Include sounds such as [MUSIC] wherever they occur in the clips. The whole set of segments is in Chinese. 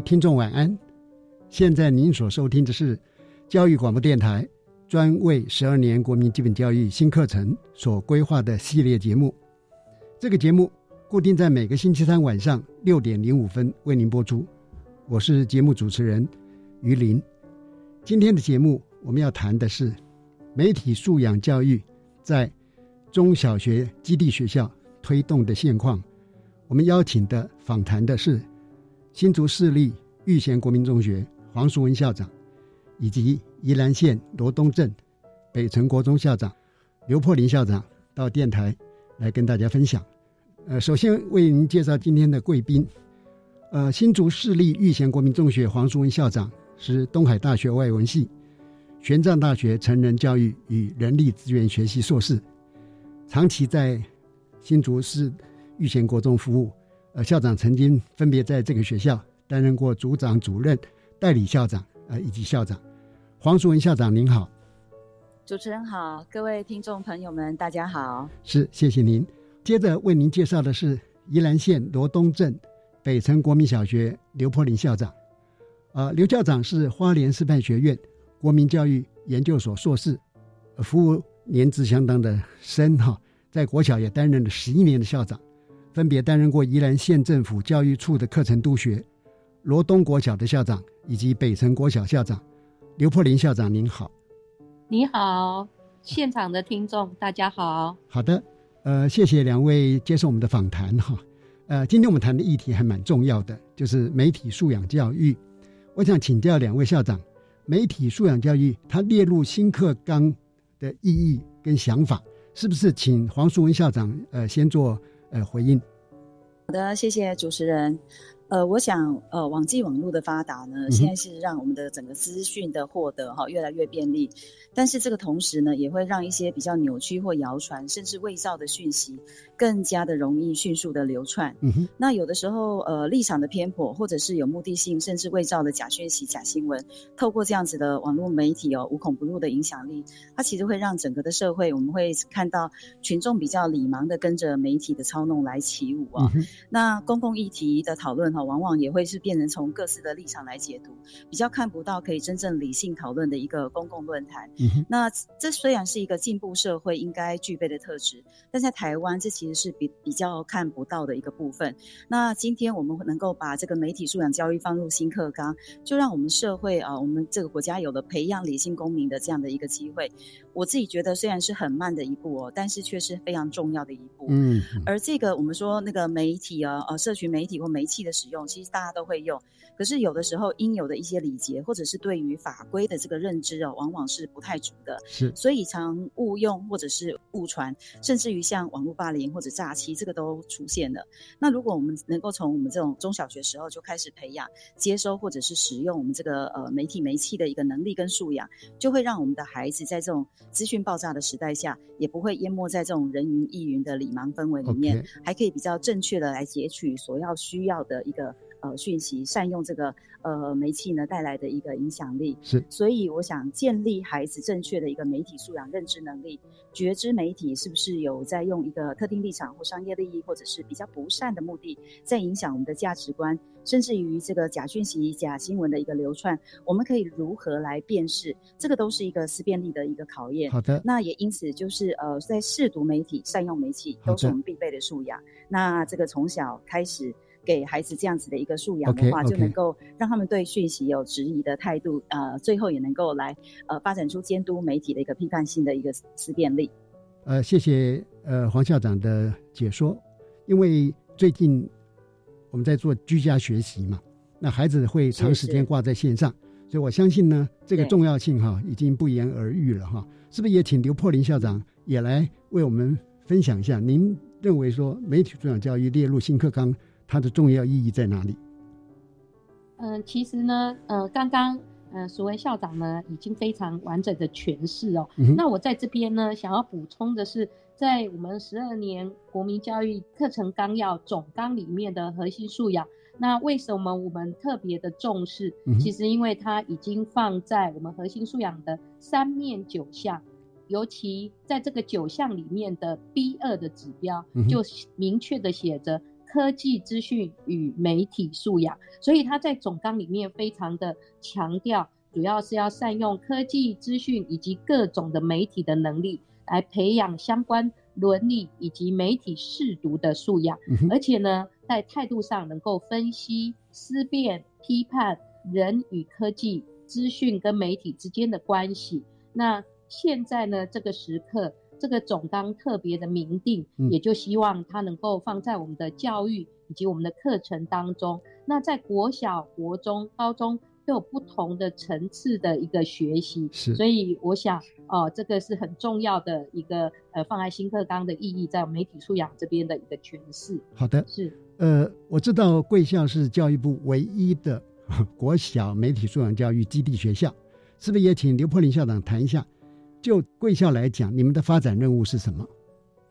听众晚安，现在您所收听的是教育广播电台专为十二年国民基本教育新课程所规划的系列节目。这个节目固定在每个星期三晚上六点零五分为您播出。我是节目主持人于林。今天的节目我们要谈的是媒体素养教育在中小学基地学校推动的现况。我们邀请的访谈的是。新竹市立玉贤国民中学黄淑文校长，以及宜兰县罗东镇北城国中校长刘破林校长到电台来跟大家分享。呃，首先为您介绍今天的贵宾。呃，新竹市立玉贤国民中学黄淑文校长是东海大学外文系、玄奘大学成人教育与人力资源学系硕士，长期在新竹市玉贤国中服务。呃，校长曾经分别在这个学校担任过组长、主任、代理校长，呃，以及校长。黄淑文校长您好，主持人好，各位听众朋友们，大家好。是，谢谢您。接着为您介绍的是宜兰县罗东镇北城国民小学刘柏林校长。呃，刘校长是花莲师范学院国民教育研究所硕士，服务年资相当的深哈，在国小也担任了十一年的校长。分别担任过宜兰县政府教育处的课程督学、罗东国小的校长以及北城国小校长。刘柏林校长您好，你好，现场的听众大家好。好的，呃，谢谢两位接受我们的访谈哈。呃，今天我们谈的议题还蛮重要的，就是媒体素养教育。我想请教两位校长，媒体素养教育它列入新课纲的意义跟想法，是不是？请黄淑文校长呃先做。呃，回应。好的，谢谢主持人。呃，我想，呃，网际网络的发达呢，现在是让我们的整个资讯的获得哈越来越便利，但是这个同时呢，也会让一些比较扭曲或谣传，甚至伪造的讯息，更加的容易迅速的流窜。嗯哼。那有的时候，呃，立场的偏颇，或者是有目的性，甚至伪造的假讯息、假新闻，透过这样子的网络媒体哦，无孔不入的影响力，它其实会让整个的社会，我们会看到群众比较理盲的跟着媒体的操弄来起舞啊。那公共议题的讨论。往往也会是变成从各自的立场来解读，比较看不到可以真正理性讨论的一个公共论坛。那这虽然是一个进步社会应该具备的特质，但在台湾这其实是比比较看不到的一个部分。那今天我们能够把这个媒体素养教育放入新课纲，就让我们社会啊，我们这个国家有了培养理性公民的这样的一个机会。我自己觉得虽然是很慢的一步哦，但是却是非常重要的一步。嗯，而这个我们说那个媒体啊，呃，社群媒体或媒体的使用，其实大家都会用。可是有的时候应有的一些礼节，或者是对于法规的这个认知哦，往往是不太足的。是，所以常误用或者是误传，甚至于像网络霸凌或者诈欺，这个都出现了。那如果我们能够从我们这种中小学时候就开始培养、接收或者是使用我们这个呃媒体媒气的一个能力跟素养，就会让我们的孩子在这种资讯爆炸的时代下，也不会淹没在这种人云亦云的礼盲氛围里面，还可以比较正确的来截取所要需要的一个。呃讯息，善用这个呃媒体呢带来的一个影响力。是，所以我想建立孩子正确的一个媒体素养、认知能力，觉知媒体是不是有在用一个特定立场或商业利益，或者是比较不善的目的，在影响我们的价值观，甚至于这个假讯息、假新闻的一个流窜，我们可以如何来辨识？这个都是一个思辨力的一个考验。好的，那也因此就是呃，在试读媒体、善用媒体，都是我们必备的素养。那这个从小开始给孩子这样子的一个素养的话，就能够让他们对讯息有质疑的态度，呃，最后也能够来呃发展出监督媒体的一个批判性的一个思辨力。呃，谢谢呃黄校长的解说。因为最近我们在做居家学习嘛，那孩子会长时间挂在线上，所以我相信呢，这个重要性哈已经不言而喻了哈。是不是也请刘破林校长也来为我们分享一下？您认为说媒体素养教育列入新课纲，它的重要意义在哪里？嗯，其实呢，呃，刚刚。呃，所谓校长呢，已经非常完整的诠释哦。那我在这边呢，想要补充的是，在我们十二年国民教育课程纲要总纲里面的核心素养，那为什么我们特别的重视？其实因为它已经放在我们核心素养的三面九项，尤其在这个九项里面的 B 二的指标，就明确的写着。科技资讯与媒体素养，所以他在总纲里面非常的强调，主要是要善用科技资讯以及各种的媒体的能力，来培养相关伦理以及媒体视读的素养，而且呢，在态度上能够分析、思辨、批判人与科技资讯跟媒体之间的关系。那现在呢，这个时刻。这个总纲特别的明定，也就希望它能够放在我们的教育以及我们的课程当中。那在国小、国中、高中都有不同的层次的一个学习，是。所以我想，哦，这个是很重要的一个呃，放在新课纲的意义，在媒体素养这边的一个诠释。好的，是。呃，我知道贵校是教育部唯一的 [LAUGHS] 国小媒体素养教育基地学校，是不是也请刘柏林校长谈一下？就贵校来讲，你们的发展任务是什么？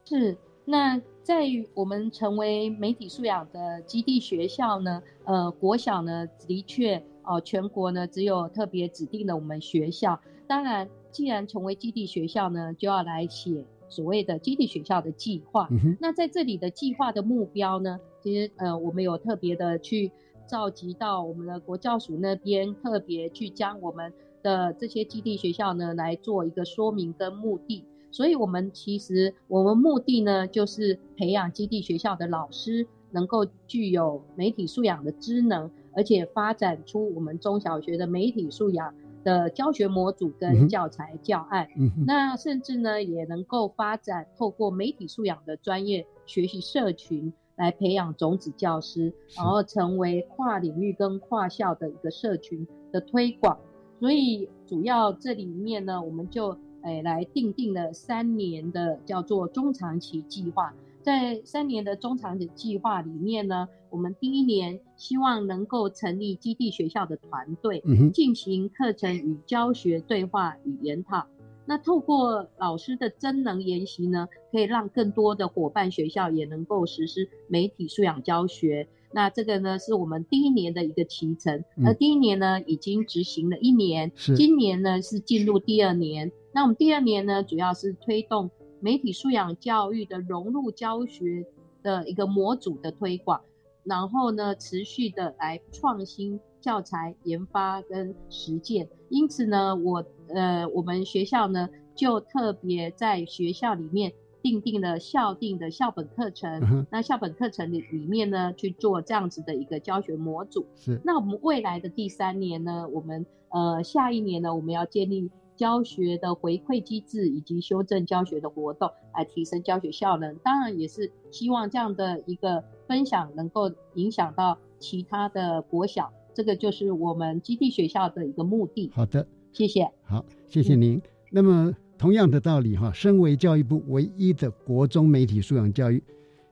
是那在我们成为媒体素养的基地学校呢？呃，国小呢，的确哦，全国呢只有特别指定的我们学校。当然，既然成为基地学校呢，就要来写所谓的基地学校的计划。那在这里的计划的目标呢，其实呃，我们有特别的去召集到我们的国教署那边，特别去将我们。的这些基地学校呢，来做一个说明跟目的，所以我们其实我们目的呢，就是培养基地学校的老师能够具有媒体素养的职能，而且发展出我们中小学的媒体素养的教学模组跟教材教案。那甚至呢，也能够发展透过媒体素养的专业学习社群，来培养种子教师，然后成为跨领域跟跨校的一个社群的推广。所以主要这里面呢，我们就诶来定定了三年的叫做中长期计划。在三年的中长期计划里面呢，我们第一年希望能够成立基地学校的团队，进行课程与教学对话与研讨。那透过老师的真能研习呢，可以让更多的伙伴学校也能够实施媒体素养教学。那这个呢，是我们第一年的一个提成。那第一年呢已经执行了一年，今年呢是进入第二年。那我们第二年呢，主要是推动媒体素养教育的融入教学的一个模组的推广，然后呢持续的来创新教材研发跟实践。因此呢，我呃我们学校呢就特别在学校里面。定定了校定的校本课程，那校本课程里里面呢去做这样子的一个教学模组。是，那我们未来的第三年呢，我们呃下一年呢，我们要建立教学的回馈机制以及修正教学的活动，来提升教学效能。当然也是希望这样的一个分享能够影响到其他的国小，这个就是我们基地学校的一个目的。好的，谢谢。好，谢谢您。那么。同样的道理哈，身为教育部唯一的国中媒体素养教育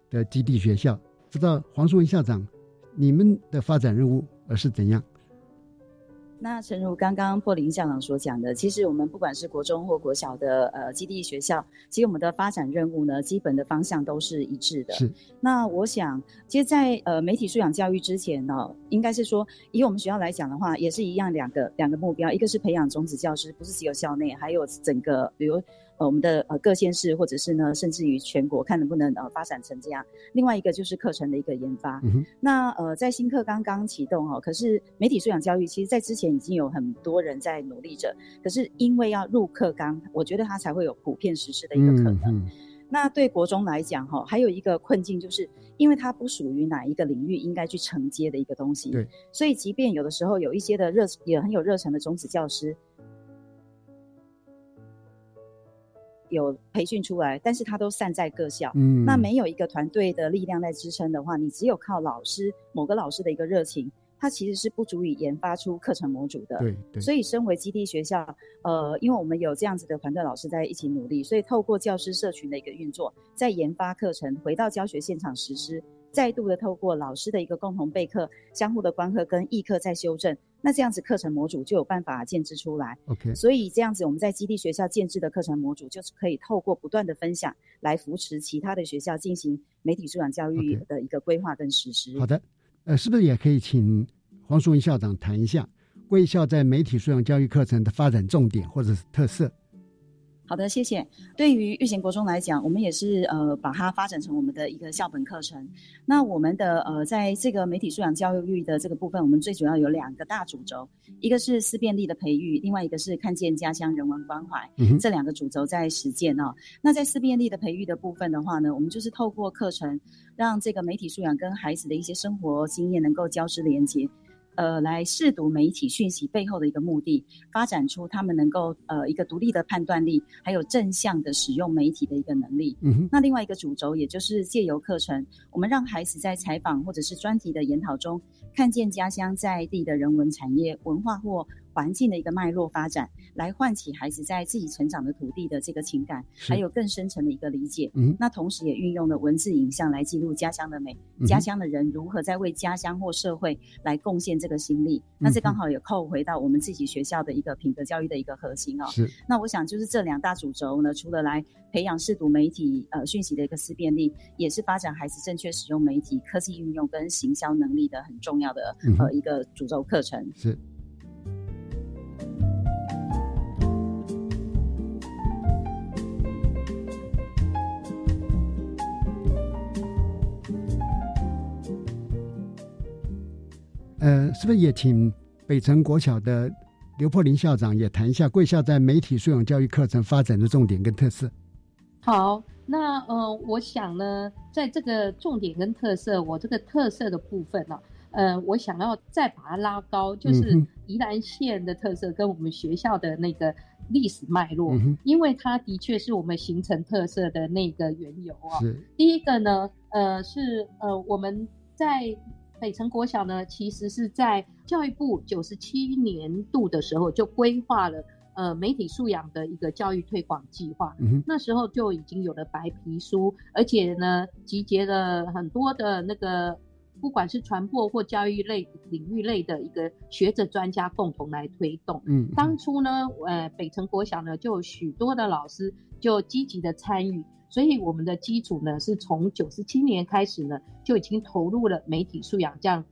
的基地学校，不知道黄淑文校长，你们的发展任务而是怎样？那诚如刚刚破林校长所讲的，其实我们不管是国中或国小的呃基地学校，其实我们的发展任务呢，基本的方向都是一致的。是。那我想，其实，在呃媒体素养教育之前呢，应该是说，以我们学校来讲的话，也是一样两个两个目标，一个是培养种子教师，不是只有校内，还有整个比如。呃，我们的呃各县市或者是呢，甚至于全国，看能不能呃发展成这样。另外一个就是课程的一个研发。那呃，在新课刚刚启动哈，可是媒体素养教育，其实在之前已经有很多人在努力着。可是因为要入课纲，我觉得它才会有普遍实施的一个可能。那对国中来讲哈，还有一个困境，就是因为它不属于哪一个领域应该去承接的一个东西。对。所以即便有的时候有一些的热也很有热忱的种子教师。有培训出来，但是他都散在各校，嗯，那没有一个团队的力量在支撑的话，你只有靠老师某个老师的一个热情，他其实是不足以研发出课程模组的。对，所以身为基地学校，呃，因为我们有这样子的团队老师在一起努力，所以透过教师社群的一个运作，在研发课程，回到教学现场实施，再度的透过老师的一个共同备课、相互的观课跟议课再修正。那这样子课程模组就有办法建制出来。OK，所以这样子我们在基地学校建制的课程模组，就是可以透过不断的分享，来扶持其他的学校进行媒体素养教育的一个规划跟实施。好的，呃，是不是也可以请黄淑文校长谈一下贵校在媒体素养教育课程的发展重点或者是特色？好的，谢谢。对于育贤国中来讲，我们也是呃把它发展成我们的一个校本课程。那我们的呃在这个媒体素养教育的这个部分，我们最主要有两个大主轴，一个是思辨力的培育，另外一个是看见家乡人文关怀。这两个主轴在实践哦。那在思辨力的培育的部分的话呢，我们就是透过课程，让这个媒体素养跟孩子的一些生活经验能够交织连接。呃，来试读媒体讯息背后的一个目的，发展出他们能够呃一个独立的判断力，还有正向的使用媒体的一个能力。嗯那另外一个主轴，也就是借由课程，我们让孩子在采访或者是专题的研讨中，看见家乡在地的人文产业、文化或。环境的一个脉络发展，来唤起孩子在自己成长的土地的这个情感，还有更深层的一个理解。嗯，那同时也运用了文字影像来记录家乡的美，家乡的人如何在为家乡或社会来贡献这个心力。那这刚好也扣回到我们自己学校的一个品德教育的一个核心哦。是。那我想就是这两大主轴呢，除了来培养视读媒体呃讯息的一个思辨力，也是发展孩子正确使用媒体科技运用跟行销能力的很重要的呃一个主轴课程。是。呃，是不是也请北城国小的刘破林校长也谈一下贵校在媒体素养教育课程发展的重点跟特色？好，那呃，我想呢，在这个重点跟特色，我这个特色的部分呢，呃，我想要再把它拉高，就是宜兰县的特色跟我们学校的那个历史脉络，因为它的确是我们形成特色的那个缘由啊。第一个呢，呃，是呃我们在。北城国小呢，其实是在教育部九十七年度的时候就规划了呃媒体素养的一个教育推广计划。嗯那时候就已经有了白皮书，而且呢集结了很多的那个不管是传播或教育类领域类的一个学者专家共同来推动。嗯。当初呢，呃北城国小呢就有许多的老师就积极的参与。所以我们的基础呢，是从九十七年开始呢，就已经投入了媒体素养这样，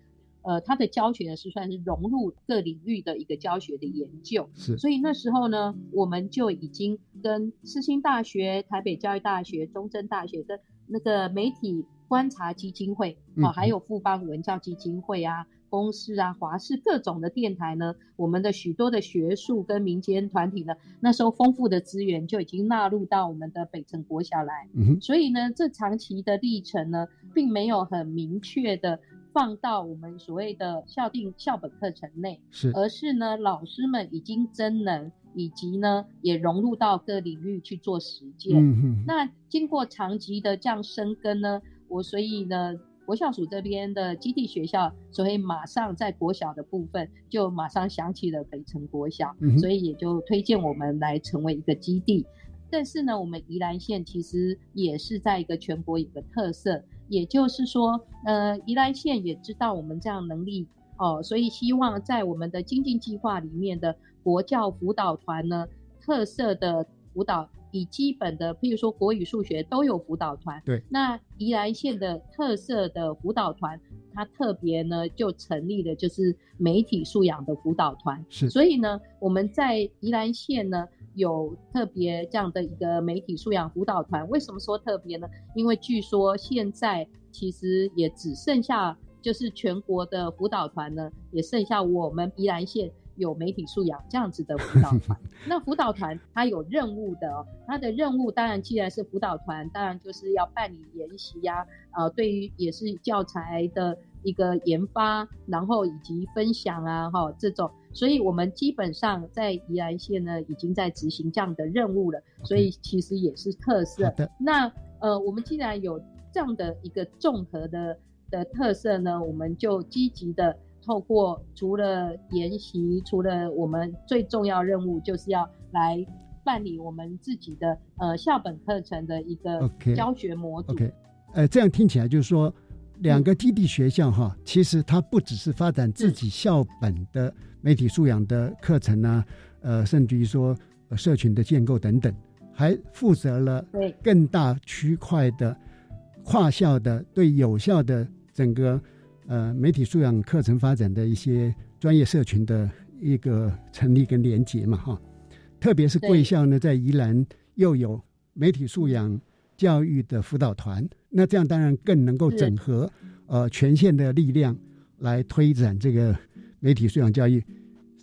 呃，他的教学呢是算是融入各领域的一个教学的研究。是。所以那时候呢，我们就已经跟世新大学、台北教育大学、中正大学的那个媒体观察基金会啊，还有富邦文教基金会啊。公司啊，华视各种的电台呢，我们的许多的学术跟民间团体呢，那时候丰富的资源就已经纳入到我们的北城国小来。嗯所以呢，这长期的历程呢，并没有很明确的放到我们所谓的校定校本课程内，是，而是呢，老师们已经真能，以及呢，也融入到各领域去做实践。嗯那经过长期的这样生根呢，我所以呢。国校署这边的基地学校，所以马上在国小的部分就马上想起了北城国小，所以也就推荐我们来成为一个基地。但是呢，我们宜兰县其实也是在一个全国有个特色，也就是说，呃，宜兰县也知道我们这样能力哦，所以希望在我们的精进计划里面的国教辅导团呢，特色的辅导以基本的，譬如说国语、数学都有辅导团。对，那宜兰县的特色的辅导团，它特别呢就成立了就是媒体素养的辅导团。是，所以呢，我们在宜兰县呢有特别这样的一个媒体素养辅导团。为什么说特别呢？因为据说现在其实也只剩下。就是全国的辅导团呢，也剩下我们宜兰县有媒体素养这样子的辅导团。[LAUGHS] 那辅导团它有任务的，它的任务当然既然是辅导团，当然就是要办理研习呀，呃，对于也是教材的一个研发，然后以及分享啊，哈，这种。所以我们基本上在宜兰县呢，已经在执行这样的任务了。所以其实也是特色。那呃，我们既然有这样的一个综合的。的特色呢，我们就积极的透过除了研习，除了我们最重要任务，就是要来办理我们自己的呃校本课程的一个教学模组。OK，呃，这样听起来就是说，两个基地学校哈，其实它不只是发展自己校本的媒体素养的课程啊，呃，甚至于说社群的建构等等，还负责了更大区块的跨校的对有效的。整个呃媒体素养课程发展的一些专业社群的一个成立跟连接嘛哈，特别是贵校呢在宜兰又有媒体素养教育的辅导团，那这样当然更能够整合呃全县的力量来推展这个媒体素养教育，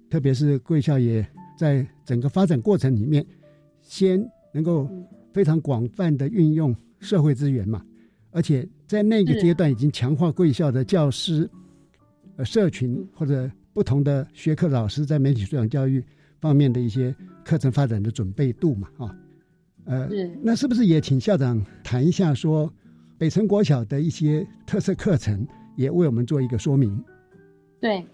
特别是贵校也在整个发展过程里面，先能够非常广泛的运用社会资源嘛。而且在那个阶段，已经强化贵校的教师、呃社群或者不同的学科老师在媒体素养教育方面的一些课程发展的准备度嘛，啊，呃，那是不是也请校长谈一下，说北城国小的一些特色课程，也为我们做一个说明？对，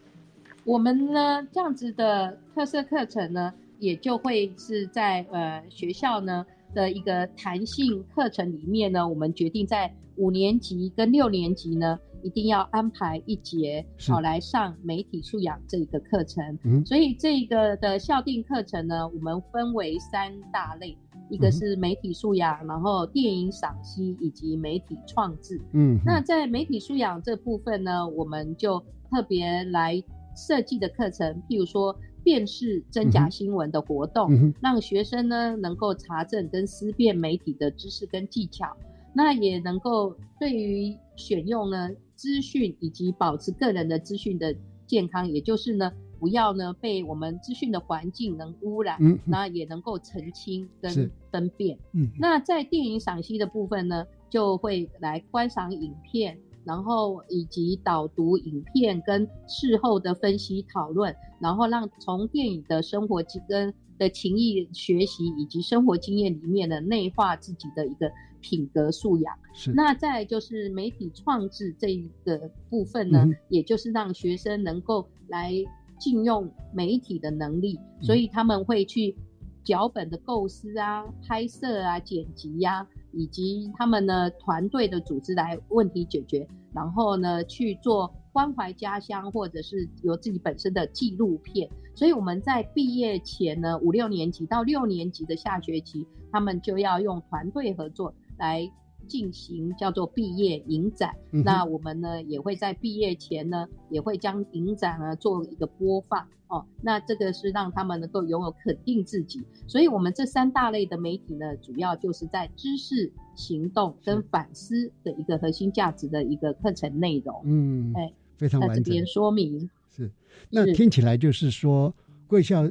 我们呢这样子的特色课程呢，也就会是在呃学校呢的一个弹性课程里面呢，我们决定在。五年级跟六年级呢，一定要安排一节好来上媒体素养这个课程。嗯，所以这个的校定课程呢，我们分为三大类，一个是媒体素养，然后电影赏析以及媒体创制。嗯，那在媒体素养这部分呢，我们就特别来设计的课程，譬如说辨识真假新闻的活动，让学生呢能够查证跟思辨媒体的知识跟技巧。那也能够对于选用呢资讯以及保持个人的资讯的健康，也就是呢不要呢被我们资讯的环境能污染，嗯，那也能够澄清跟分辨，嗯，那在电影赏析的部分呢，就会来观赏影片，然后以及导读影片跟事后的分析讨论，然后让从电影的生活跟的情谊学习以及生活经验里面的内化自己的一个。品格素养是，那再就是媒体创制这一个部分呢，也就是让学生能够来禁用媒体的能力，所以他们会去脚本的构思啊、拍摄啊、剪辑呀，以及他们呢团队的组织来问题解决，然后呢去做关怀家乡或者是有自己本身的纪录片。所以我们在毕业前呢，五六年级到六年级的下学期，他们就要用团队合作。来进行叫做毕业影展，那我们呢也会在毕业前呢，也会将影展呢做一个播放哦。那这个是让他们能够拥有肯定自己，所以我们这三大类的媒体呢，主要就是在知识、行动跟反思的一个核心价值的一个课程内容。嗯，哎，非常完整。这边说明是，那听起来就是说贵校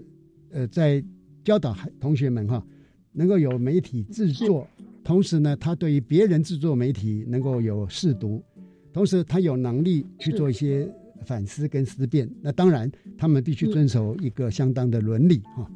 呃在教导同学们哈，能够有媒体制作。同时呢，他对于别人制作媒体能够有试读，同时他有能力去做一些反思跟思辨。那当然，他们必须遵守一个相当的伦理哈。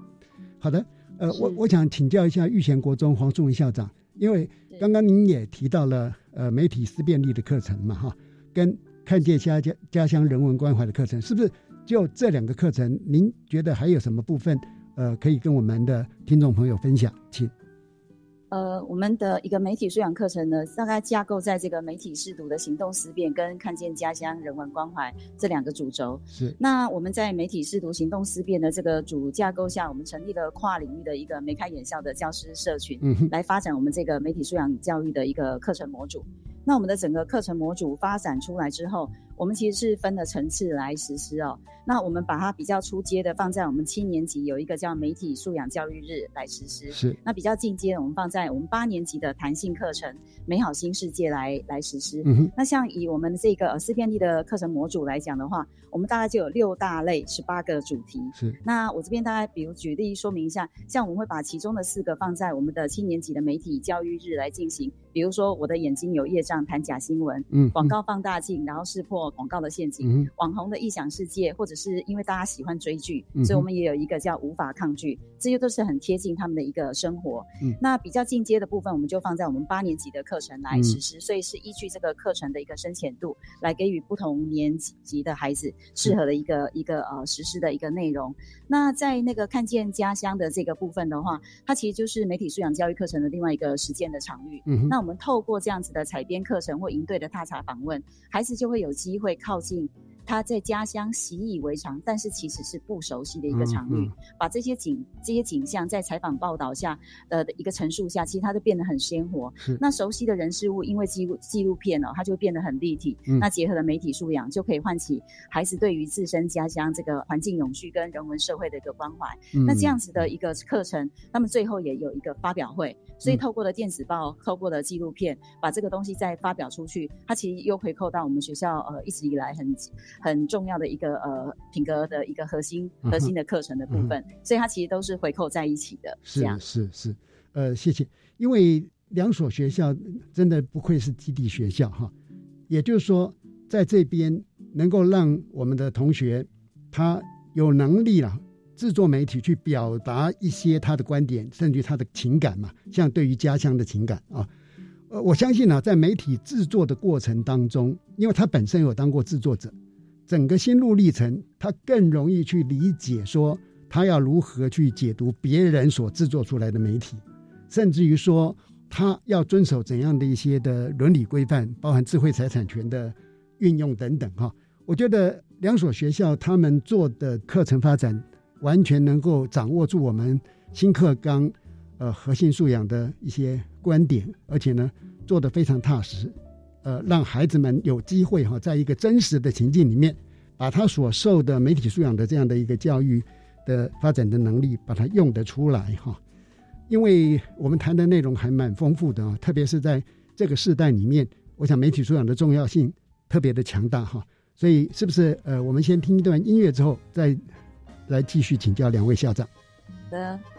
好的，呃，我我想请教一下玉贤国中黄树文校长，因为刚刚您也提到了呃媒体思辨力的课程嘛哈，跟看见家家家乡人文关怀的课程，是不是就这两个课程？您觉得还有什么部分呃可以跟我们的听众朋友分享？请。呃，我们的一个媒体素养课程呢，大概架构在这个媒体试读的行动思辨跟看见家乡人文关怀这两个主轴。是。那我们在媒体试读行动思辨的这个主架构下，我们成立了跨领域的一个眉开眼笑的教师社群，嗯来发展我们这个媒体素养教育的一个课程模组。那我们的整个课程模组发展出来之后，我们其实是分了层次来实施哦。那我们把它比较初阶的放在我们七年级有一个叫媒体素养教育日来实施。是。那比较进阶的，我们放在我们八年级的弹性课程美好新世界来来实施。嗯哼。那像以我们这个思辨力的课程模组来讲的话，我们大概就有六大类十八个主题。是。那我这边大概比如举例说明一下，像我们会把其中的四个放在我们的七年级的媒体教育日来进行。比如说，我的眼睛有业障，谈假新闻，嗯，广告放大镜，然后识破广告的陷阱，嗯，网红的异想世界，或者是因为大家喜欢追剧，嗯、所以我们也有一个叫无法抗拒，这些都是很贴近他们的一个生活。嗯，那比较进阶的部分，我们就放在我们八年级的课程来实施，嗯、所以是依据这个课程的一个深浅度，来给予不同年级的孩子适合的一个一个呃实施的一个内容。那在那个看见家乡的这个部分的话，它其实就是媒体素养教育课程的另外一个实践的场域。嗯，那我们们透过这样子的采编课程或营队的踏查访问，孩子就会有机会靠近他在家乡习以为常，但是其实是不熟悉的一个场域。嗯、把这些景、这些景象在采访报道下呃的一个陈述下，其实它就变得很鲜活。那熟悉的人事物，因为纪录纪录片哦，它就变得很立体。嗯、那结合了媒体素养，就可以唤起孩子对于自身家乡这个环境永续跟人文社会的一个关怀。嗯、那这样子的一个课程，他们最后也有一个发表会。所以透过了电子报，透过了纪录片，把这个东西再发表出去，它其实又回扣到我们学校呃一直以来很很重要的一个呃品格的一个核心核心的课程的部分，嗯、所以它其实都是回扣在一起的。是是是，呃，谢谢。因为两所学校真的不愧是基地学校哈，也就是说，在这边能够让我们的同学他有能力了。制作媒体去表达一些他的观点，甚至他的情感嘛，像对于家乡的情感啊，呃，我相信呢、啊，在媒体制作的过程当中，因为他本身有当过制作者，整个心路历程，他更容易去理解说他要如何去解读别人所制作出来的媒体，甚至于说他要遵守怎样的一些的伦理规范，包含智慧财产权的运用等等哈。我觉得两所学校他们做的课程发展。完全能够掌握住我们新课纲，呃，核心素养的一些观点，而且呢，做得非常踏实，呃，让孩子们有机会哈，在一个真实的情境里面，把他所受的媒体素养的这样的一个教育的发展的能力，把它用得出来哈。因为我们谈的内容还蛮丰富的啊，特别是在这个时代里面，我想媒体素养的重要性特别的强大哈。所以，是不是呃，我们先听一段音乐之后再。来继续请教两位校长。好的。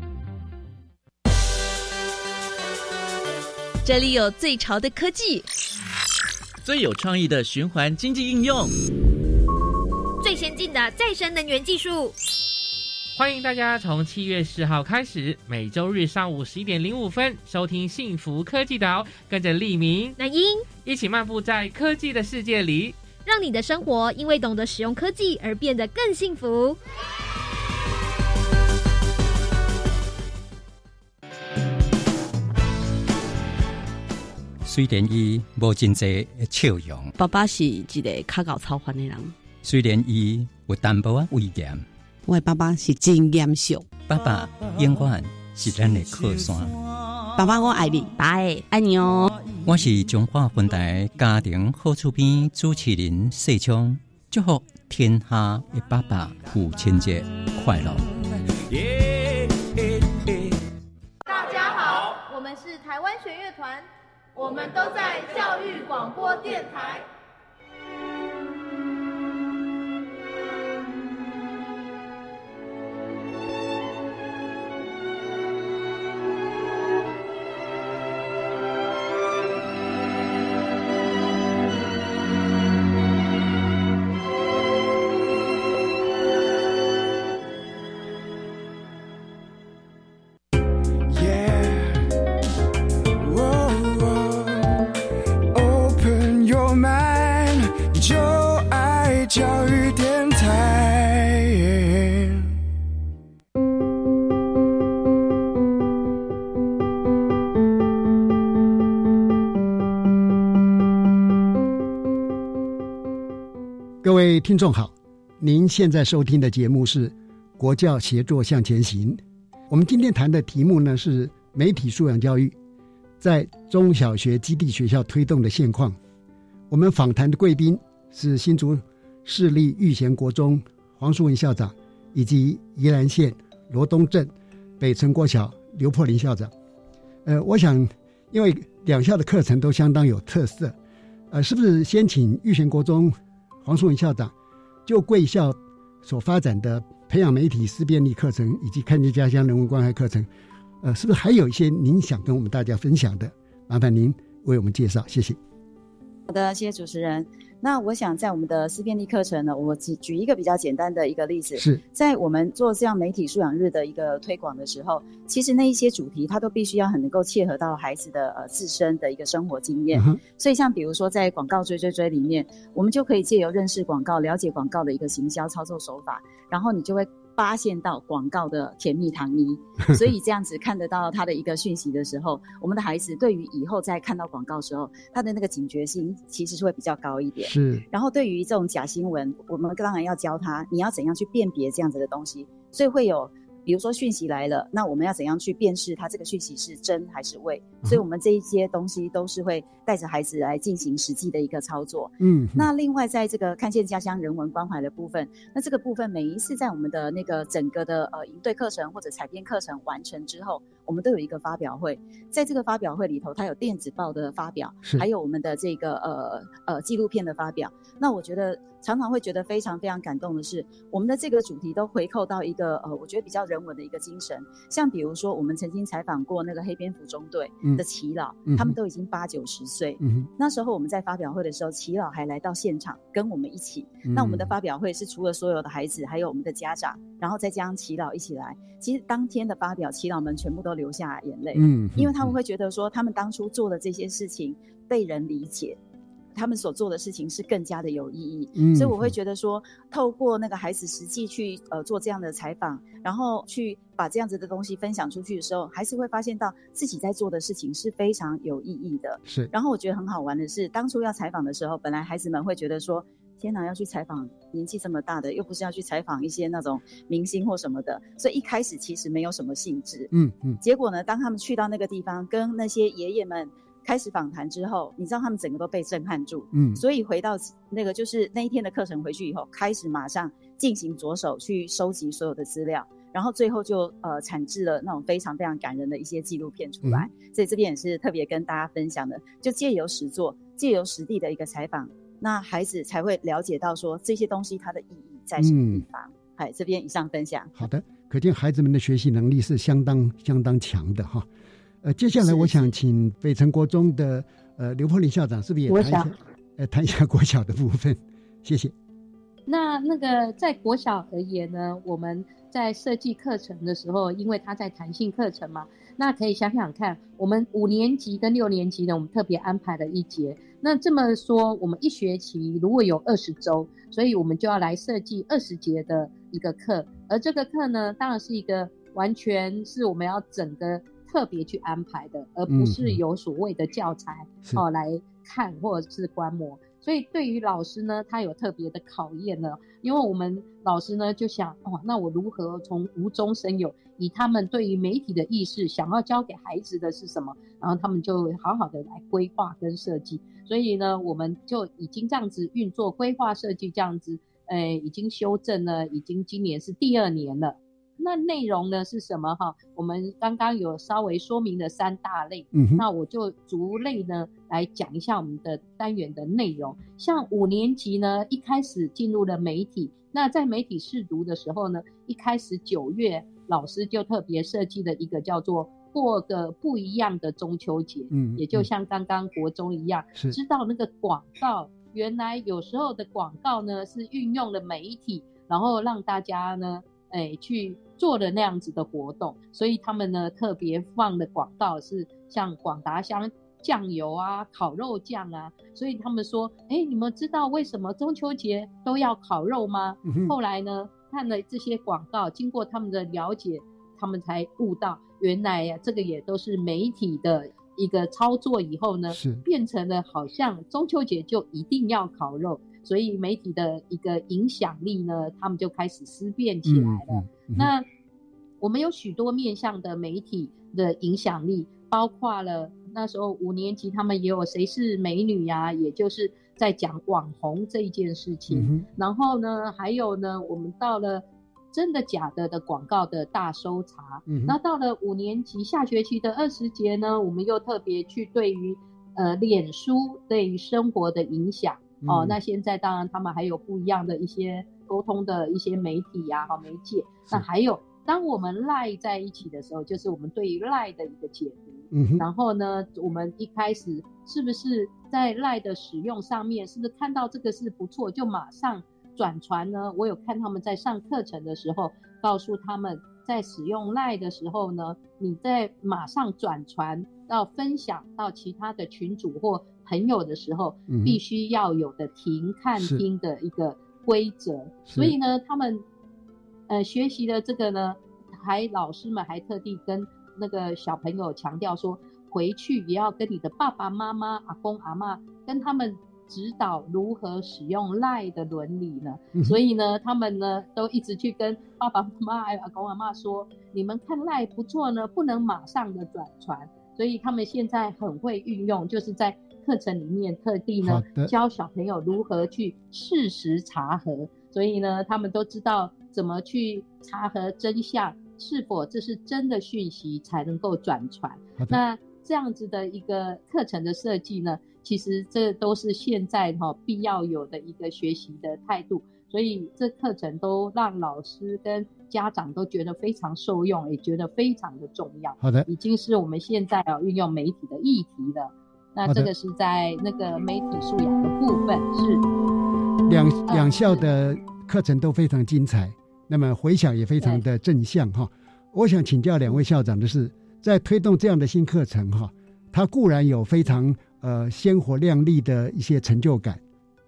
这里有最潮的科技，最有创意的循环经济应用，最先进的再生能源技术。欢迎大家从七月四号开始，每周日上午十一点零五分收听《幸福科技岛》，跟着立明、那英一起漫步在科技的世界里，让你的生活因为懂得使用科技而变得更幸福。虽然伊无真济笑容，爸爸是一个较搞操烦的人。虽然伊有淡薄啊威严，我的爸爸是真严肃。爸爸永远是咱的靠山。爸爸，我爱你，爸爱爱你哦。我是中华分台家庭好处编主持人谢聪，祝福天下的爸爸父亲节快乐。大家好，我们是台湾弦乐团。我们都在教育广播电台。听众好，您现在收听的节目是《国教协作向前行》。我们今天谈的题目呢是媒体素养教育在中小学基地学校推动的现况。我们访谈的贵宾是新竹市立玉贤国中黄淑文校长，以及宜兰县罗东镇北城国小刘破林校长。呃，我想因为两校的课程都相当有特色，呃，是不是先请玉贤国中？黄淑文校长就贵校所发展的培养媒体思辨力课程，以及看见家乡人文关怀课程，呃，是不是还有一些您想跟我们大家分享的？麻烦您为我们介绍，谢谢。好的，谢谢主持人。那我想在我们的思辨力课程呢，我举举一个比较简单的一个例子，是在我们做这样媒体素养日的一个推广的时候，其实那一些主题它都必须要很能够切合到孩子的呃自身的一个生活经验。所以像比如说在广告追追追里面，我们就可以借由认识广告、了解广告的一个行销操作手法，然后你就会。发现到广告的甜蜜糖衣，[LAUGHS] 所以这样子看得到他的一个讯息的时候，我们的孩子对于以后在看到广告时候，他的那个警觉性其实是会比较高一点。是。然后对于这种假新闻，我们当然要教他，你要怎样去辨别这样子的东西，所以会有。比如说讯息来了，那我们要怎样去辨识它这个讯息是真还是伪？所以，我们这一些东西都是会带着孩子来进行实际的一个操作。嗯，那另外在这个看见家乡人文关怀的部分，那这个部分每一次在我们的那个整个的呃营队课程或者采编课程完成之后，我们都有一个发表会。在这个发表会里头，它有电子报的发表，还有我们的这个呃呃纪录片的发表。那我觉得。常常会觉得非常非常感动的是，我们的这个主题都回扣到一个呃，我觉得比较人文的一个精神。像比如说，我们曾经采访过那个黑蝙蝠中队的耆老，他们都已经八九十岁。那时候我们在发表会的时候，耆老还来到现场跟我们一起。那我们的发表会是除了所有的孩子，还有我们的家长，然后再加上耆老一起来。其实当天的发表，耆老们全部都流下眼泪，嗯，因为他们会觉得说，他们当初做的这些事情被人理解。他们所做的事情是更加的有意义，所以我会觉得说，透过那个孩子实际去呃做这样的采访，然后去把这样子的东西分享出去的时候，还是会发现到自己在做的事情是非常有意义的。是。然后我觉得很好玩的是，当初要采访的时候，本来孩子们会觉得说。天哪，要去采访年纪这么大的，又不是要去采访一些那种明星或什么的，所以一开始其实没有什么兴致。嗯嗯。结果呢，当他们去到那个地方，跟那些爷爷们开始访谈之后，你知道他们整个都被震撼住。嗯。所以回到那个就是那一天的课程回去以后，开始马上进行着手去收集所有的资料，然后最后就呃产制了那种非常非常感人的一些纪录片出来。所以这边也是特别跟大家分享的，就借由实作，借由实地的一个采访。那孩子才会了解到说这些东西它的意义在什么地方。哎，这边以上分享。好的，可见孩子们的学习能力是相当相当强的哈。呃，接下来我想请北城国中的呃刘柏林校长，是不是也谈一下？[LAUGHS] 呃，谈一下国小的部分。谢谢。那那个在国小而言呢，我们在设计课程的时候，因为它在弹性课程嘛，那可以想想看，我们五年级跟六年级呢，我们特别安排了一节。那这么说，我们一学期如果有二十周，所以我们就要来设计二十节的一个课。而这个课呢，当然是一个完全是我们要整个特别去安排的，而不是有所谓的教材哦来看或者是观摩。所以对于老师呢，他有特别的考验呢，因为我们老师呢就想，哦，那我如何从无中生有，以他们对于媒体的意识，想要教给孩子的是什么，然后他们就好好的来规划跟设计。所以呢，我们就已经这样子运作、规划、设计这样子，诶，已经修正了，已经今年是第二年了。那内容呢是什么哈？我们刚刚有稍微说明了三大类，嗯，那我就逐类呢来讲一下我们的单元的内容。像五年级呢，一开始进入了媒体，那在媒体试读的时候呢，一开始九月老师就特别设计了一个叫做过个不一样的中秋节，嗯，也就像刚刚国中一样，知道那个广告，原来有时候的广告呢是运用了媒体，然后让大家呢，哎去。做了那样子的活动，所以他们呢特别放的广告是像广达香酱油啊、烤肉酱啊，所以他们说，哎，你们知道为什么中秋节都要烤肉吗？后来呢看了这些广告，经过他们的了解，他们才悟到，原来呀这个也都是媒体的一个操作，以后呢是变成了好像中秋节就一定要烤肉。所以媒体的一个影响力呢，他们就开始思辨起来了。那我们有许多面向的媒体的影响力，包括了那时候五年级他们也有谁是美女呀，也就是在讲网红这一件事情。然后呢，还有呢，我们到了真的假的的广告的大搜查。那到了五年级下学期的二十节呢，我们又特别去对于呃脸书对于生活的影响。哦，那现在当然他们还有不一样的一些沟通的一些媒体呀，和媒介。那还有，当我们赖在一起的时候，就是我们对于赖的一个解读。嗯然后呢，我们一开始是不是在赖的使用上面，是不是看到这个是不错，就马上转传呢？我有看他们在上课程的时候，告诉他们在使用赖的时候呢，你在马上转传到分享到其他的群组或。朋友的时候，必须要有的停看听的一个规则。所以呢，他们呃学习的这个呢，还老师们还特地跟那个小朋友强调说，回去也要跟你的爸爸妈妈、阿公阿妈跟他们指导如何使用赖的伦理呢。所以呢，他们呢都一直去跟爸爸妈妈、阿公阿妈说，你们看赖不错呢，不能马上的转传。所以他们现在很会运用，就是在。课程里面特地呢教小朋友如何去事实查核，所以呢他们都知道怎么去查核真相，是否这是真的讯息才能够转传。那这样子的一个课程的设计呢，其实这都是现在哈必要有的一个学习的态度，所以这课程都让老师跟家长都觉得非常受用，也觉得非常的重要。好的，已经是我们现在啊运用媒体的议题了。那这个是在那个媒体素养的部分，是两两校的课程都非常精彩，那么回响也非常的正向哈。我想请教两位校长的是，在推动这样的新课程哈，它固然有非常呃鲜活亮丽的一些成就感，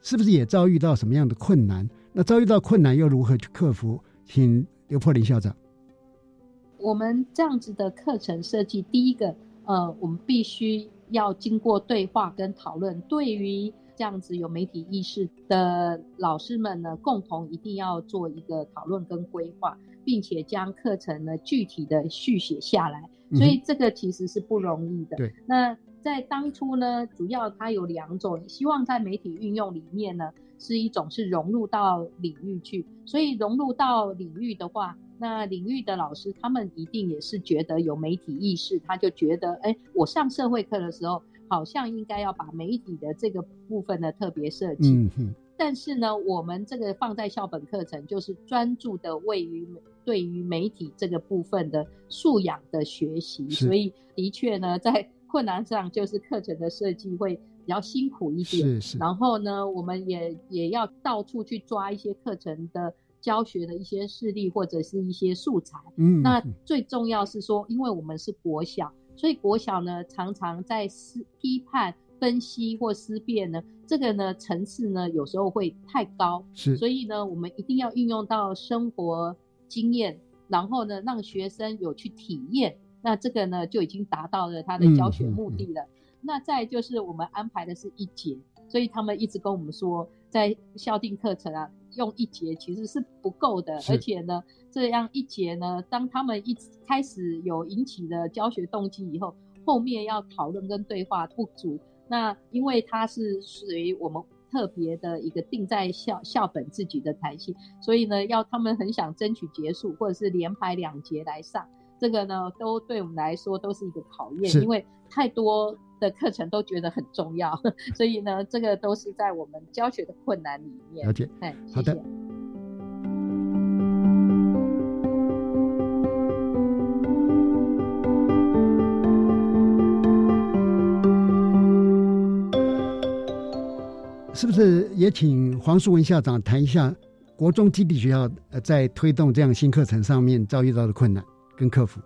是不是也遭遇到什么样的困难？那遭遇到困难又如何去克服？请刘破林校长。我们这样子的课程设计，第一个呃，我们必须。要经过对话跟讨论，对于这样子有媒体意识的老师们呢，共同一定要做一个讨论跟规划，并且将课程呢具体的续写下来。所以这个其实是不容易的。对。那在当初呢，主要它有两种，希望在媒体运用里面呢，是一种是融入到领域去。所以融入到领域的话，那领域的老师他们一定也是觉得有媒体意识，他就觉得，哎，我上社会课的时候。好像应该要把媒体的这个部分呢特别设计，嗯哼。但是呢，我们这个放在校本课程，就是专注的位于对于媒体这个部分的素养的学习，所以的确呢，在 [LAUGHS] 困难上就是课程的设计会比较辛苦一点。是是。然后呢，我们也也要到处去抓一些课程的教学的一些事例或者是一些素材。嗯。那最重要是说，因为我们是国小。所以国小呢，常常在思批判、分析或思辨呢，这个呢层次呢有时候会太高。是，所以呢，我们一定要运用到生活经验，然后呢让学生有去体验，那这个呢就已经达到了他的教学目的了。那再就是我们安排的是一节，所以他们一直跟我们说，在校定课程啊。用一节其实是不够的，而且呢，这样一节呢，当他们一开始有引起的教学动机以后，后面要讨论跟对话不足。那因为它是属于我们特别的一个定在校校本自己的弹性，所以呢，要他们很想争取结束，或者是连排两节来上，这个呢，都对我们来说都是一个考验，因为太多。的课程都觉得很重要，[LAUGHS] 所以呢，这个都是在我们教学的困难里面。了解，哎，好的。是不是也请黄淑文校长谈一下国中基地学校呃在推动这样新课程上面遭遇到的困难跟客服？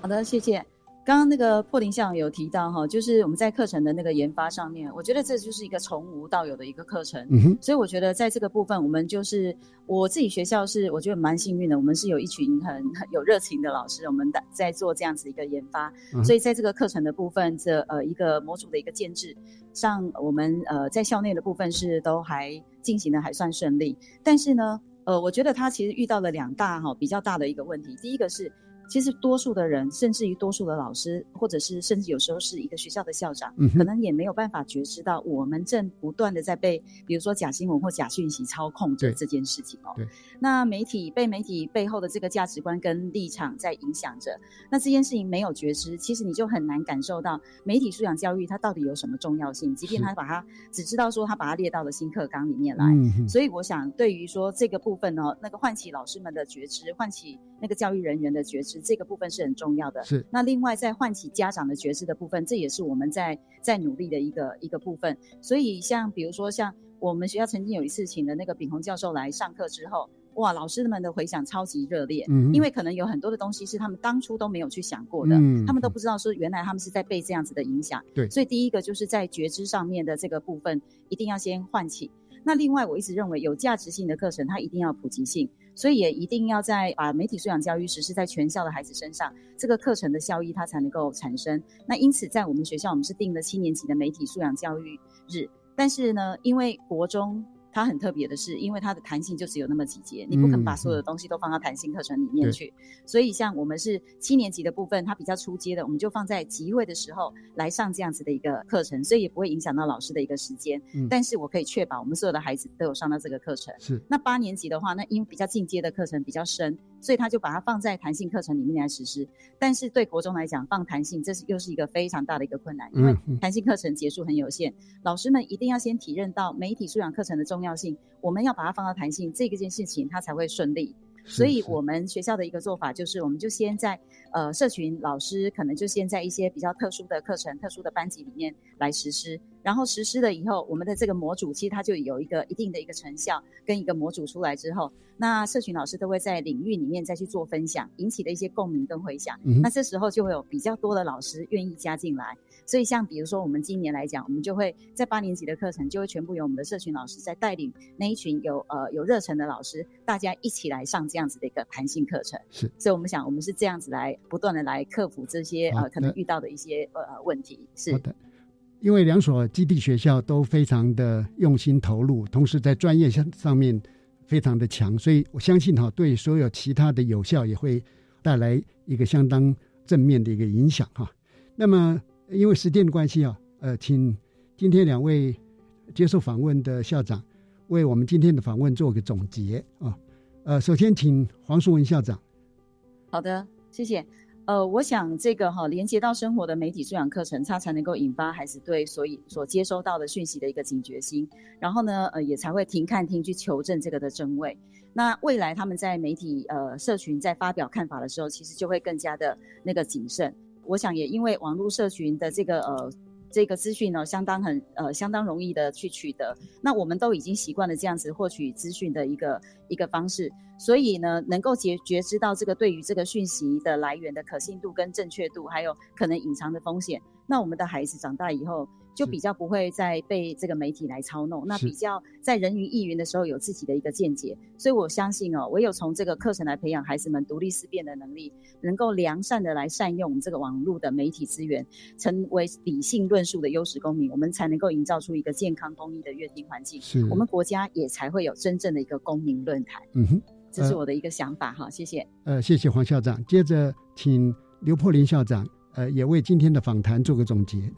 好的，谢谢。刚刚那个破林校有提到哈，就是我们在课程的那个研发上面，我觉得这就是一个从无到有的一个课程。嗯哼。所以我觉得在这个部分，我们就是我自己学校是我觉得蛮幸运的，我们是有一群很有热情的老师，我们的在做这样子一个研发。所以在这个课程的部分，这呃一个模组的一个建制上，我们呃在校内的部分是都还进行的还算顺利。但是呢，呃，我觉得他其实遇到了两大哈比较大的一个问题，第一个是。其实多数的人，甚至于多数的老师，或者是甚至有时候是一个学校的校长，可能也没有办法觉知到我们正不断的在被，比如说假新闻或假讯息操控着这件事情哦。对。那媒体被媒体背后的这个价值观跟立场在影响着，那这件事情没有觉知，其实你就很难感受到媒体素养教育它到底有什么重要性。即便他把它只知道说他把它列到了新课纲里面来，所以我想对于说这个部分呢，那个唤起老师们的觉知，唤起那个教育人员的觉知。这个部分是很重要的。是。那另外在唤起家长的觉知的部分，这也是我们在在努力的一个一个部分。所以像比如说像我们学校曾经有一次请的那个炳宏教授来上课之后，哇，老师们的回响超级热烈。嗯。因为可能有很多的东西是他们当初都没有去想过的，嗯他们都不知道说原来他们是在被这样子的影响。对。所以第一个就是在觉知上面的这个部分，一定要先唤起。那另外我一直认为有价值性的课程，它一定要普及性。所以也一定要在把媒体素养教育实施在全校的孩子身上，这个课程的效益它才能够产生。那因此，在我们学校，我们是定了七年级的媒体素养教育日。但是呢，因为国中。它很特别的是，因为它的弹性就只有那么几节，你不可能把所有的东西都放到弹性课程里面去。所以，像我们是七年级的部分，它比较初阶的，我们就放在集会的时候来上这样子的一个课程，所以也不会影响到老师的一个时间。但是我可以确保我们所有的孩子都有上到这个课程。是。那八年级的话，那因为比较进阶的课程比较深，所以他就把它放在弹性课程里面来实施。但是对国中来讲，放弹性这是又是一个非常大的一个困难，因为弹性课程结束很有限，老师们一定要先体认到媒体素养课程的重要性。我们要把它放到弹性这个件事情，它才会顺利。所以，我们学校的一个做法就是，我们就先在呃社群老师可能就先在一些比较特殊的课程、特殊的班级里面来实施。然后实施了以后，我们的这个模组其实它就有一个一定的一个成效，跟一个模组出来之后，那社群老师都会在领域里面再去做分享，引起的一些共鸣跟回响。那这时候就会有比较多的老师愿意加进来。所以，像比如说我们今年来讲，我们就会在八年级的课程就会全部由我们的社群老师在带领那一群有呃有热忱的老师，大家一起来上这样子的一个弹性课程。是，所以我们想，我们是这样子来不断的来克服这些呃可能遇到的一些呃问题。是的。因为两所基地学校都非常的用心投入，同时在专业上上面非常的强，所以我相信哈，对所有其他的有效也会带来一个相当正面的一个影响哈。那么因为时间的关系啊，呃，请今天两位接受访问的校长为我们今天的访问做个总结啊。呃，首先请黄淑文校长。好的，谢谢。呃，我想这个哈连接到生活的媒体素养课程，它才能够引发孩子对所以所接收到的讯息的一个警觉心，然后呢，呃，也才会停看听去求证这个的真伪。那未来他们在媒体呃社群在发表看法的时候，其实就会更加的那个谨慎。我想也因为网络社群的这个呃。这个资讯呢，相当很呃，相当容易的去取得。那我们都已经习惯了这样子获取资讯的一个一个方式，所以呢，能够觉觉知到这个对于这个讯息的来源的可信度跟正确度，还有可能隐藏的风险。那我们的孩子长大以后。就比较不会再被这个媒体来操弄，那比较在人云亦云的时候有自己的一个见解，所以我相信哦，唯有从这个课程来培养孩子们独立思辨的能力，能够良善的来善用这个网络的媒体资源，成为理性论述的优势公民，我们才能够营造出一个健康公益的阅听环境，是我们国家也才会有真正的一个公民论坛。嗯哼，这是我的一个想法哈，谢谢。呃，谢谢黄校长，接着请刘破林校长，呃，也为今天的访谈做个总结。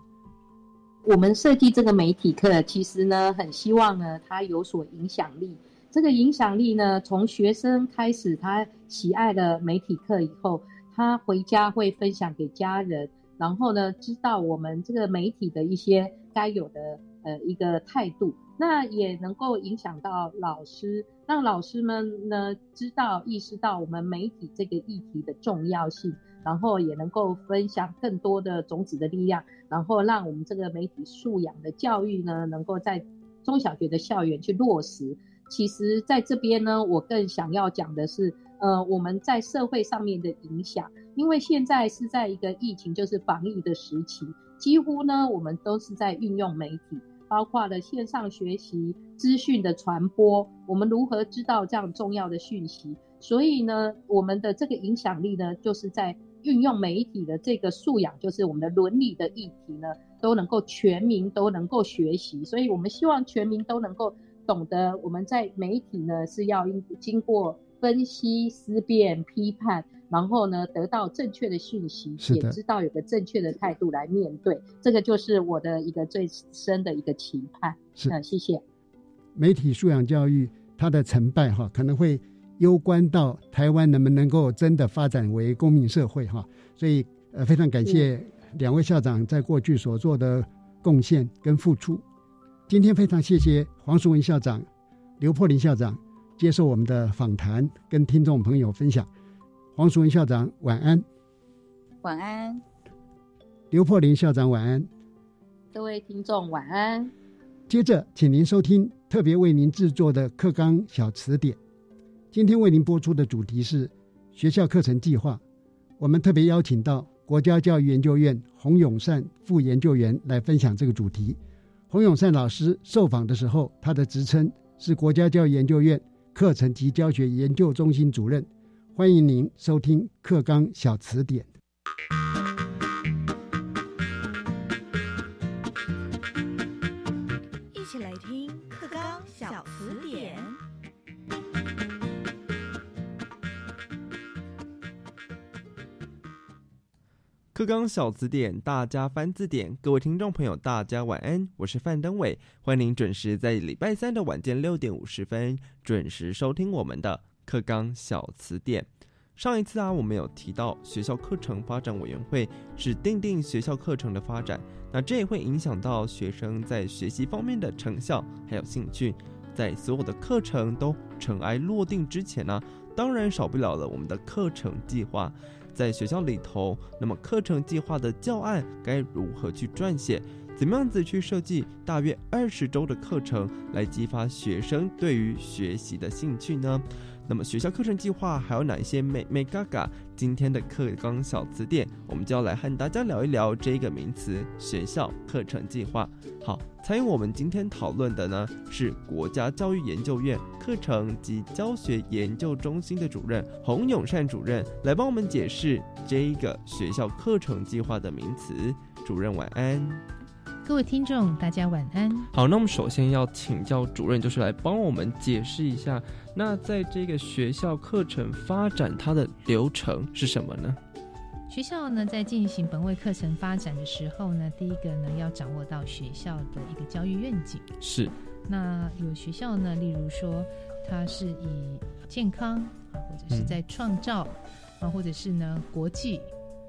我们设计这个媒体课，其实呢，很希望呢，它有所影响力。这个影响力呢，从学生开始，他喜爱了媒体课以后，他回家会分享给家人，然后呢，知道我们这个媒体的一些该有的呃一个态度，那也能够影响到老师，让老师们呢知道意识到我们媒体这个议题的重要性。然后也能够分享更多的种子的力量，然后让我们这个媒体素养的教育呢，能够在中小学的校园去落实。其实，在这边呢，我更想要讲的是，呃，我们在社会上面的影响。因为现在是在一个疫情，就是防疫的时期，几乎呢，我们都是在运用媒体，包括了线上学习、资讯的传播，我们如何知道这样重要的讯息？所以呢，我们的这个影响力呢，就是在。运用媒体的这个素养，就是我们的伦理的议题呢，都能够全民都能够学习。所以我们希望全民都能够懂得，我们在媒体呢是要经过分析、思辨、批判，然后呢得到正确的讯息，也知道有个正确的态度来面对。这个就是我的一个最深的一个期盼。是，谢谢。媒体素养教育它的成败哈，可能会。攸关到台湾能不能够真的发展为公民社会哈，所以呃非常感谢两位校长在过去所做的贡献跟付出。今天非常谢谢黄淑文校长、刘破林校长接受我们的访谈，跟听众朋友分享。黄淑文校长晚安，晚安。刘破林校长晚安，各位听众晚安。接着，请您收听特别为您制作的课纲小词典。今天为您播出的主题是学校课程计划。我们特别邀请到国家教育研究院洪永善副研究员来分享这个主题。洪永善老师受访的时候，他的职称是国家教育研究院课程及教学研究中心主任。欢迎您收听课纲小词典。课纲小词典，大家翻字典。各位听众朋友，大家晚安，我是范登伟，欢迎您准时在礼拜三的晚间六点五十分准时收听我们的课纲小词典。上一次啊，我们有提到学校课程发展委员会是定定学校课程的发展，那这也会影响到学生在学习方面的成效还有兴趣。在所有的课程都尘埃落定之前呢，当然少不了了我们的课程计划。在学校里头，那么课程计划的教案该如何去撰写？怎么样子去设计大约二十周的课程，来激发学生对于学习的兴趣呢？那么学校课程计划还有哪一些美美嘎嘎？今天的课纲小词典，我们就要来和大家聊一聊这个名词——学校课程计划。好，参与我们今天讨论的呢是国家教育研究院课程及教学研究中心的主任洪永善主任，来帮我们解释这一个学校课程计划的名词。主任晚安。各位听众，大家晚安。好，那我们首先要请教主任，就是来帮我们解释一下，那在这个学校课程发展它的流程是什么呢？学校呢，在进行本位课程发展的时候呢，第一个呢，要掌握到学校的一个教育愿景。是。那有学校呢，例如说，它是以健康啊，或者是在创造啊，或者是呢国际。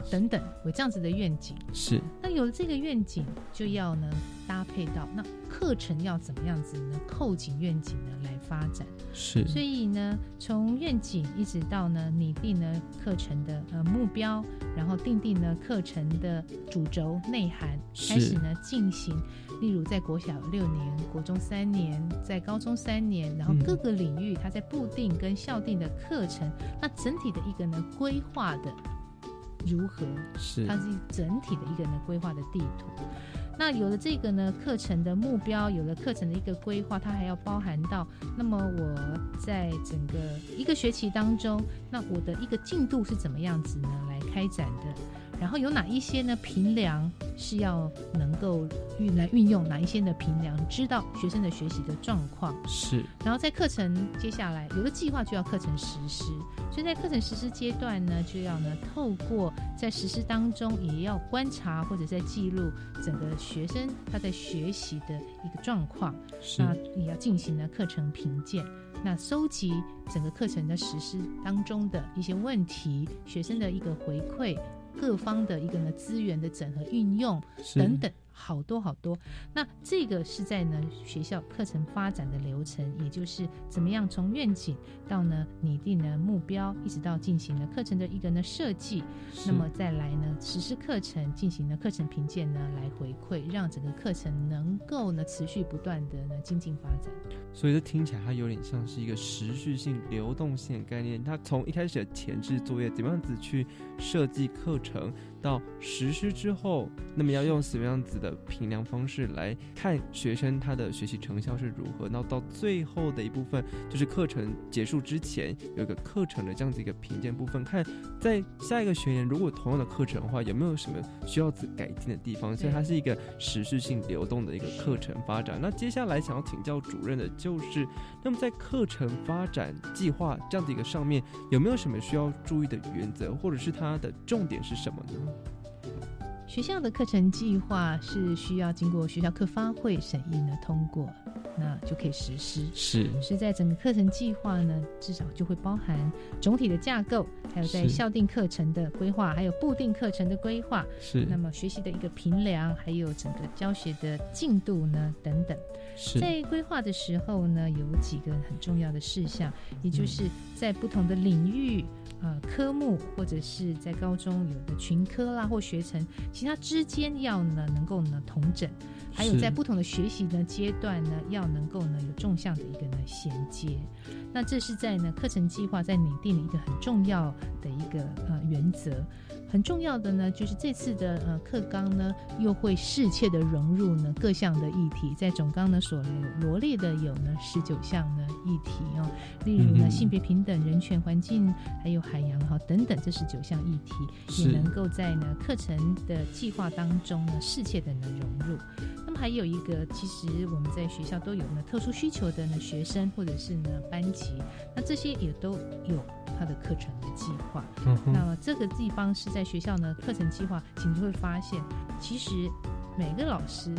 等等，有这样子的愿景是。那有了这个愿景，就要呢搭配到那课程要怎么样子呢？扣紧愿景呢来发展是。所以呢，从愿景一直到呢拟定呢课程的呃目标，然后定定呢课程的主轴内涵，开始呢进行。例如在国小六年，国中三年，在高中三年，然后各个领域它在固定跟校定的课程，那整体的一个呢规划的。如何？是它是整体的一个呢规划的地图。那有了这个呢课程的目标，有了课程的一个规划，它还要包含到，那么我在整个一个学期当中，那我的一个进度是怎么样子呢？来开展的。然后有哪一些呢？评量是要能够运来运用哪一些的评量，知道学生的学习的状况是。然后在课程接下来有了计划，就要课程实施。所以在课程实施阶段呢，就要呢透过在实施当中，也要观察或者在记录整个学生他在学习的一个状况。那也要进行呢课程评鉴，那收集整个课程的实施当中的一些问题，学生的一个回馈。各方的一个呢资源的整合运用等等。好多好多，那这个是在呢学校课程发展的流程，也就是怎么样从愿景到呢拟定呢目标，一直到进行了课程的一个呢设计，那么再来呢实施课程，进行了课程评鉴呢来回馈，让整个课程能够呢持续不断的呢精进发展。所以这听起来它有点像是一个持续性、流动性的概念。它从一开始的前置作业，怎么样子去设计课程，到实施之后，那么要用什么样子的。评量方式来看学生他的学习成效是如何，那到最后的一部分就是课程结束之前有一个课程的这样子一个评鉴部分，看在下一个学年如果同样的课程的话有没有什么需要改进的地方，所以它是一个持续性流动的一个课程发展。那接下来想要请教主任的就是，那么在课程发展计划这样的一个上面有没有什么需要注意的原则，或者是它的重点是什么呢？学校的课程计划是需要经过学校课发会审议呢通过，那就可以实施。是是在整个课程计划呢，至少就会包含总体的架构，还有在校定课程的规划，还有固定课程的规划。是那么学习的一个评量，还有整个教学的进度呢等等。在规划的时候呢，有几个很重要的事项，也就是在不同的领域。呃，科目或者是在高中有的群科啦或学程，其他之间要呢能够呢同整，还有在不同的学习的阶段呢，要能够呢有纵向的一个呢衔接。那这是在呢课程计划在拟定的一个很重要的一个呃原则。很重要的呢，就是这次的呃课纲呢，又会适切的融入呢各项的议题，在总纲呢所罗列的有呢十九项呢议题哦，例如呢性别平等、人权、环境，还有海洋哈等等这十九项议题，也能够在呢课程的计划当中呢适切的呢融入。那么还有一个，其实我们在学校都有呢特殊需求的呢学生或者是呢班级，那这些也都有。他的课程的计划，那么这个地方是在学校呢课程计划，你就会发现，其实每个老师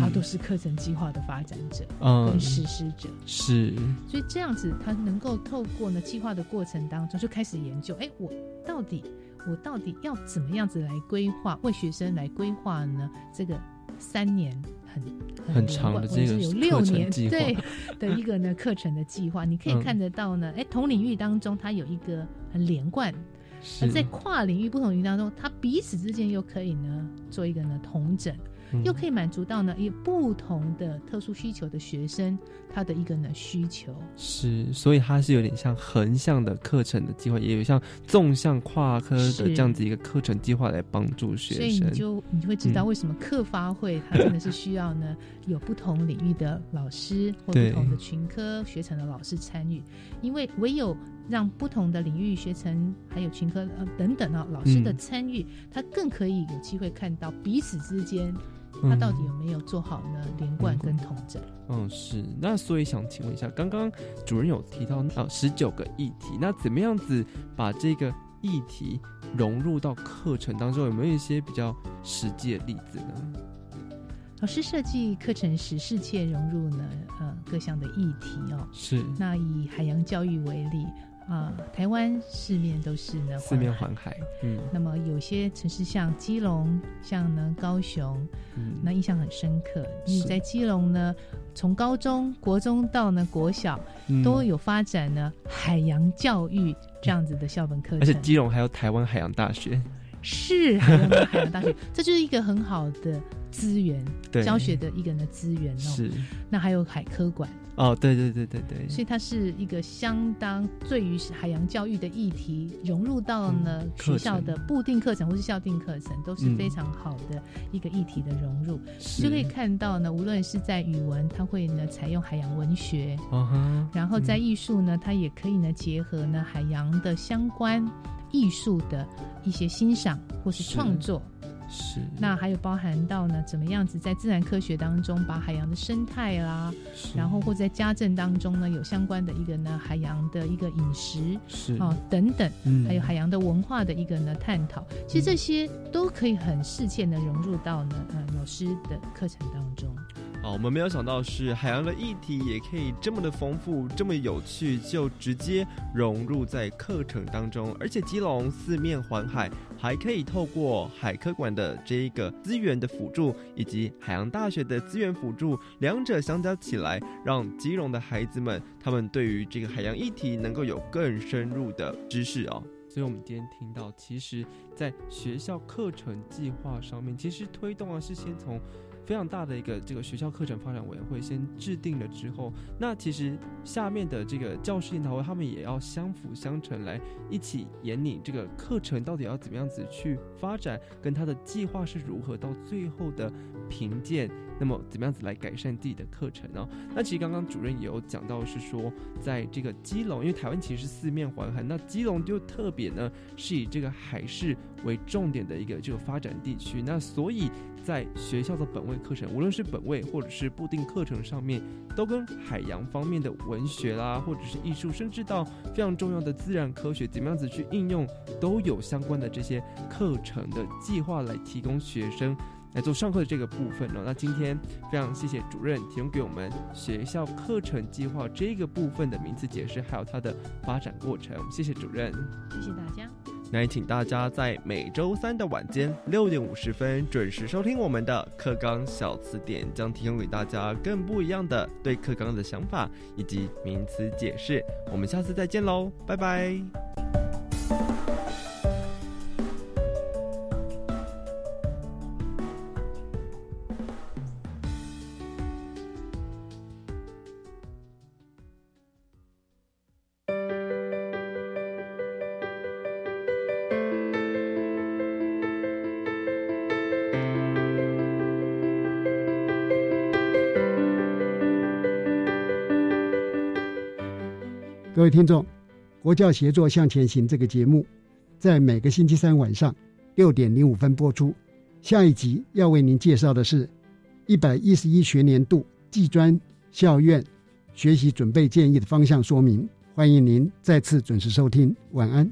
他都是课程计划的发展者跟实施者，是，所以这样子他能够透过呢计划的过程当中就开始研究，哎，我到底我到底要怎么样子来规划，为学生来规划呢？这个三年。很很长的这个有六年对的一个呢课程的计划，你可以看得到呢，哎，同领域当中它有一个很连贯，而在跨领域不同领域当中，它彼此之间又可以呢做一个呢同整。又可以满足到呢有不同的特殊需求的学生他的一个呢需求。是，所以它是有点像横向的课程的计划，也有像纵向跨科的这样子一个课程计划来帮助学生。所以你就你就会知道为什么课发会它真的是需要呢 [LAUGHS] 有不同领域的老师或不同的群科学程的老师参与，因为唯有让不同的领域学程还有群科呃等等啊老师的参与，他更可以有机会看到彼此之间。它到底有没有做好呢连贯跟统整？嗯，是。那所以想请问一下，刚刚主任有提到啊十九个议题，那怎么样子把这个议题融入到课程当中？有没有一些比较实际的例子呢？老师设计课程时，世切融入呢呃各项的议题哦。是。那以海洋教育为例。啊，台湾四面都是呢，四面环海。嗯，那么有些城市像基隆，像呢高雄，嗯，那印象很深刻。因为在基隆呢，从高中国中到呢国小，都有发展呢海洋教育这样子的校本课程。而且基隆还有台湾海洋大学，是海洋海洋大学，[LAUGHS] 这就是一个很好的资源，教学的一个呢资源哦。是，那还有海科馆。哦，对对对对对，所以它是一个相当对于海洋教育的议题融入到呢学校的固定课程或是校定课程都是非常好的一个议题的融入，就可以看到呢，无论是在语文，它会呢采用海洋文学，然后在艺术呢，它也可以呢结合呢海洋的相关艺术的一些欣赏或是创作。是，那还有包含到呢，怎么样子在自然科学当中把海洋的生态啦，然后或在家政当中呢有相关的一个呢海洋的一个饮食是。哦等等，嗯，还有海洋的文化的一个呢探讨，其实这些都可以很适切的融入到呢呃老师的课程当中。哦，我们没有想到是海洋的议题也可以这么的丰富，这么有趣，就直接融入在课程当中。而且基隆四面环海，还可以透过海科馆的这一个资源的辅助，以及海洋大学的资源辅助，两者相加起来，让基隆的孩子们他们对于这个海洋议题能够有更深入的知识哦。所以，我们今天听到，其实在学校课程计划上面，其实推动啊是先从。非常大的一个这个学校课程发展委员会先制定了之后，那其实下面的这个教师研讨会，他们也要相辅相成来一起引领这个课程到底要怎么样子去发展，跟他的计划是如何到最后的评鉴，那么怎么样子来改善自己的课程呢？那其实刚刚主任也有讲到，是说在这个基隆，因为台湾其实是四面环海，那基隆就特别呢是以这个海事为重点的一个这个发展地区，那所以。在学校的本位课程，无论是本位或者是固定课程上面，都跟海洋方面的文学啦，或者是艺术，甚至到非常重要的自然科学，怎么样子去应用，都有相关的这些课程的计划来提供学生来做上课的这个部分呢。那今天非常谢谢主任提供给我们学校课程计划这个部分的名词解释，还有它的发展过程。谢谢主任，谢谢大家。那也请大家在每周三的晚间六点五十分准时收听我们的课纲小词典，将提供给大家更不一样的对课纲的想法以及名词解释。我们下次再见喽，拜拜。各位听众，国教协作向前行这个节目，在每个星期三晚上六点零五分播出。下一集要为您介绍的是，一百一十一学年度技专校院学习准备建议的方向说明。欢迎您再次准时收听，晚安。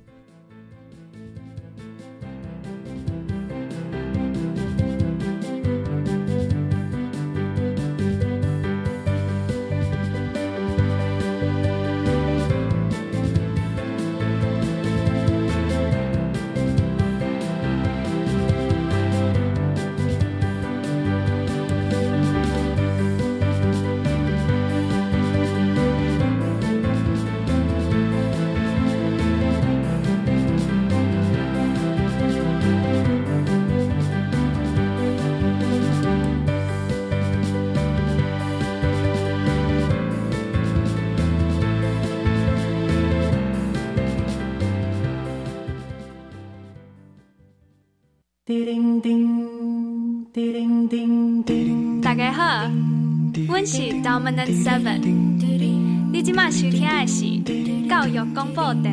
pote.